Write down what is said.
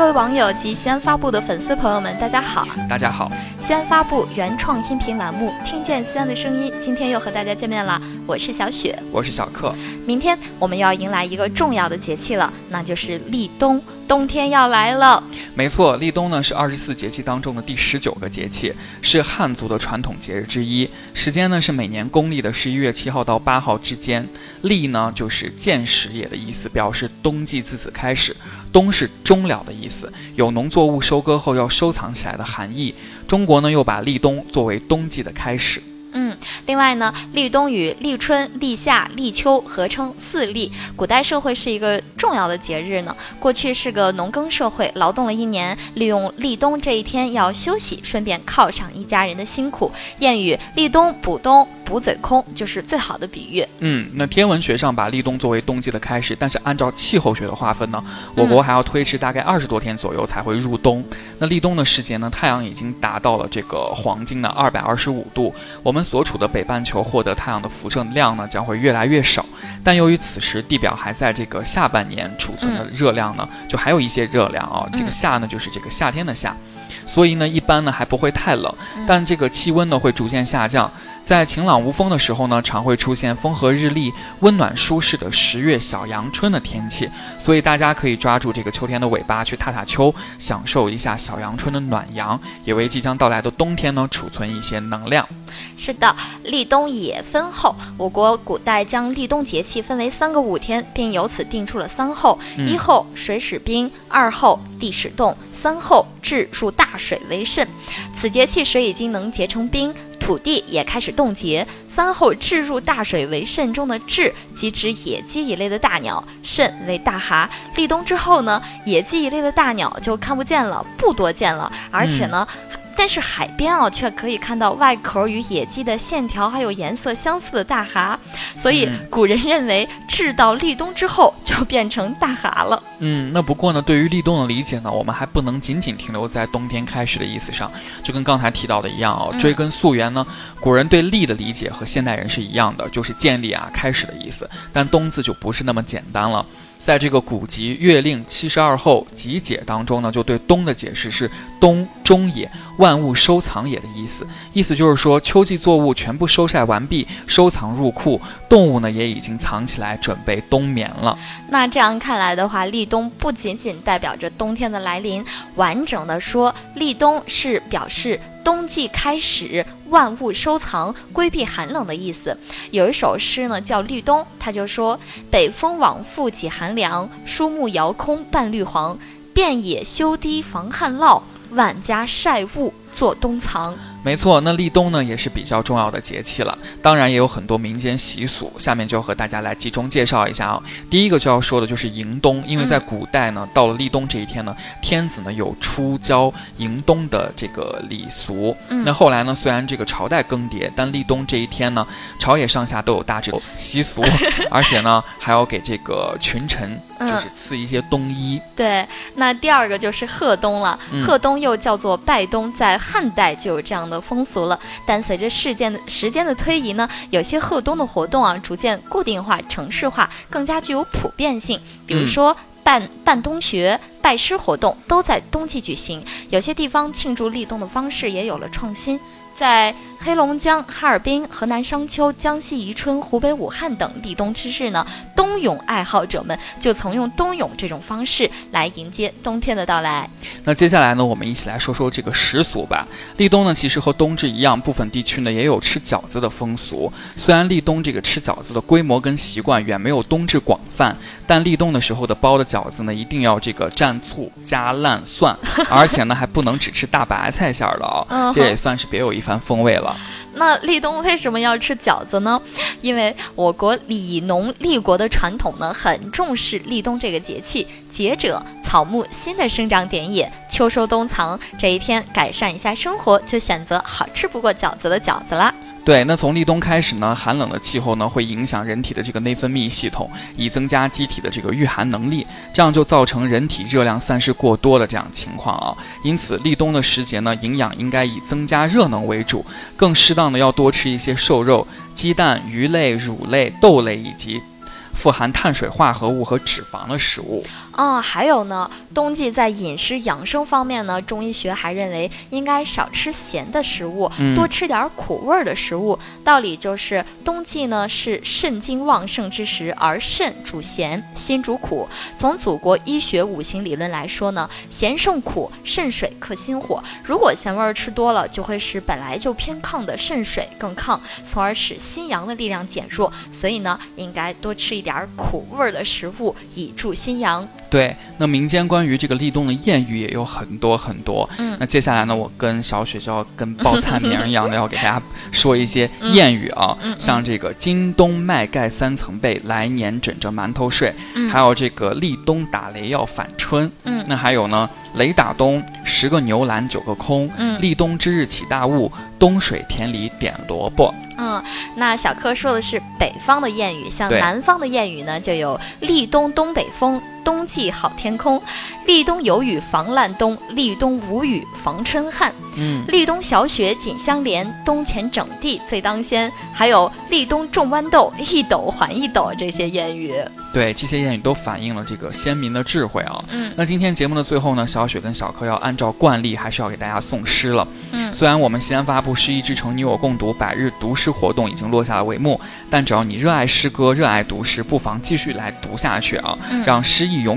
各位网友及西安发布的粉丝朋友们，大家好！大家好！西安发布原创音频栏目《听见西安的声音》，今天又和大家见面了。我是小雪，我是小克。明天我们要迎来一个重要的节气了，那就是立冬，冬天要来了。没错，立冬呢是二十四节气当中的第十九个节气，是汉族的传统节日之一。时间呢是每年公历的十一月七号到八号之间。立呢就是建始也的意思，表示冬季自此开始。冬是终了的意思，有农作物收割后要收藏起来的含义。中国呢又把立冬作为冬季的开始。嗯，另外呢，立冬与立春、立夏、立秋合称四立。古代社会是一个重要的节日呢。过去是个农耕社会，劳动了一年，利用立冬这一天要休息，顺便犒赏一家人的辛苦。谚语“立冬补冬”。补嘴空就是最好的比喻。嗯，那天文学上把立冬作为冬季的开始，但是按照气候学的划分呢，我国还要推迟大概二十多天左右才会入冬。那立冬的时节呢，太阳已经达到了这个黄金的二百二十五度，我们所处的北半球获得太阳的辐射量呢将会越来越少。但由于此时地表还在这个下半年储存的热量呢，就还有一些热量啊。这个夏呢就是这个夏天的夏，所以呢一般呢还不会太冷，但这个气温呢会逐渐下降。在晴朗无风的时候呢，常会出现风和日丽、温暖舒适的十月小阳春的天气，所以大家可以抓住这个秋天的尾巴去踏踏秋，享受一下小阳春的暖阳，也为即将到来的冬天呢储存一些能量。是的，立冬也分后。我国古代将立冬节气分为三个五天，并由此定出了三候：一候水始冰，二候地始冻，三候至入大水为肾。此节气水已经能结成冰。土地也开始冻结。三候置入大水为肾中的雉，即指野鸡一类的大鸟；肾为大蛤。立冬之后呢，野鸡一类的大鸟就看不见了，不多见了。而且呢。但是海边啊，却可以看到外壳与野鸡的线条还有颜色相似的大蛤，所以古人认为，至到立冬之后就变成大蛤了。嗯，那不过呢，对于立冬的理解呢，我们还不能仅仅停留在冬天开始的意思上，就跟刚才提到的一样哦，追根溯源呢，古人对立的理解和现代人是一样的，就是建立啊，开始的意思。但冬字就不是那么简单了。在这个古籍《月令七十二候集解》当中呢，就对冬的解释是“冬终也，万物收藏也”的意思。意思就是说，秋季作物全部收晒完毕，收藏入库，动物呢也已经藏起来，准备冬眠了。那这样看来的话，立冬不仅仅代表着冬天的来临，完整的说，立冬是表示。冬季开始，万物收藏，规避寒冷的意思。有一首诗呢，叫《立冬》，他就说：“北风往复几寒凉，树木摇空半绿黄。遍野修堤防旱涝，万家晒物做冬藏。”没错，那立冬呢也是比较重要的节气了，当然也有很多民间习俗，下面就和大家来集中介绍一下啊。第一个就要说的就是迎冬，因为在古代呢，到了立冬这一天呢，天子呢有出郊迎冬的这个礼俗。那后来呢，虽然这个朝代更迭，但立冬这一天呢，朝野上下都有大致习俗，而且呢还要给这个群臣就是赐一些冬衣。对，那第二个就是贺冬了，贺冬又叫做拜冬，在汉代就有这样。的风俗了，但随着事件的时间的推移呢，有些贺冬的活动啊，逐渐固定化、城市化，更加具有普遍性。比如说办办冬学、拜师活动，都在冬季举行。有些地方庆祝立冬的方式也有了创新，在。黑龙江哈尔滨、河南商丘、江西宜春、湖北武汉等立冬之日呢，冬泳爱好者们就曾用冬泳这种方式来迎接冬天的到来。那接下来呢，我们一起来说说这个习俗吧。立冬呢，其实和冬至一样，部分地区呢也有吃饺子的风俗。虽然立冬这个吃饺子的规模跟习惯远没有冬至广泛，但立冬的时候的包的饺子呢，一定要这个蘸醋加烂蒜，而且呢还不能只吃大白菜馅儿的啊，这也算是别有一番风味了。那立冬为什么要吃饺子呢？因为我国礼农立国的传统呢，很重视立冬这个节气。节者，草木新的生长点也。秋收冬藏这一天，改善一下生活，就选择好吃不过饺子的饺子啦。对，那从立冬开始呢，寒冷的气候呢会影响人体的这个内分泌系统，以增加机体的这个御寒能力，这样就造成人体热量散失过多的这样情况啊。因此，立冬的时节呢，营养应该以增加热能为主，更适当的要多吃一些瘦肉、鸡蛋、鱼类、乳类、豆类以及富含碳水化合物和脂肪的食物。啊，还有呢，冬季在饮食养生方面呢，中医学还认为应该少吃咸的食物，多吃点苦味儿的食物。道理就是冬季呢是肾精旺盛之时，而肾主咸，心主苦。从祖国医学五行理论来说呢，咸胜苦，肾水克心火。如果咸味儿吃多了，就会使本来就偏亢的肾水更亢，从而使心阳的力量减弱。所以呢，应该多吃一点苦味儿的食物，以助心阳。对，那民间关于这个立冬的谚语也有很多很多。嗯，那接下来呢，我跟小雪就要跟报菜名一样的，要给大家说一些谚语啊，像这个“今冬麦盖三层被，来年枕着馒头睡”，还有这个“立冬打雷要反春”。嗯，那还有呢，“雷打冬，十个牛栏九个空”。嗯，“立冬之日起大雾，冬水田里点萝卜”。嗯，那小柯说的是北方的谚语，像南方的谚语呢，就有“立冬东北风”。冬季好天空，立冬有雨防烂冬，立冬无雨防春旱。嗯，立冬小雪紧相连，冬前整地最当先。还有立冬种豌豆，一斗还一斗这些谚语。对，这些谚语都反映了这个先民的智慧啊。嗯，那今天节目的最后呢，小雪跟小柯要按照惯例，还是要给大家送诗了。嗯，虽然我们西安发布诗意之城你我共读百日读诗活动已经落下了帷幕，但只要你热爱诗歌，热爱读诗，不妨继续来读下去啊，让诗意永。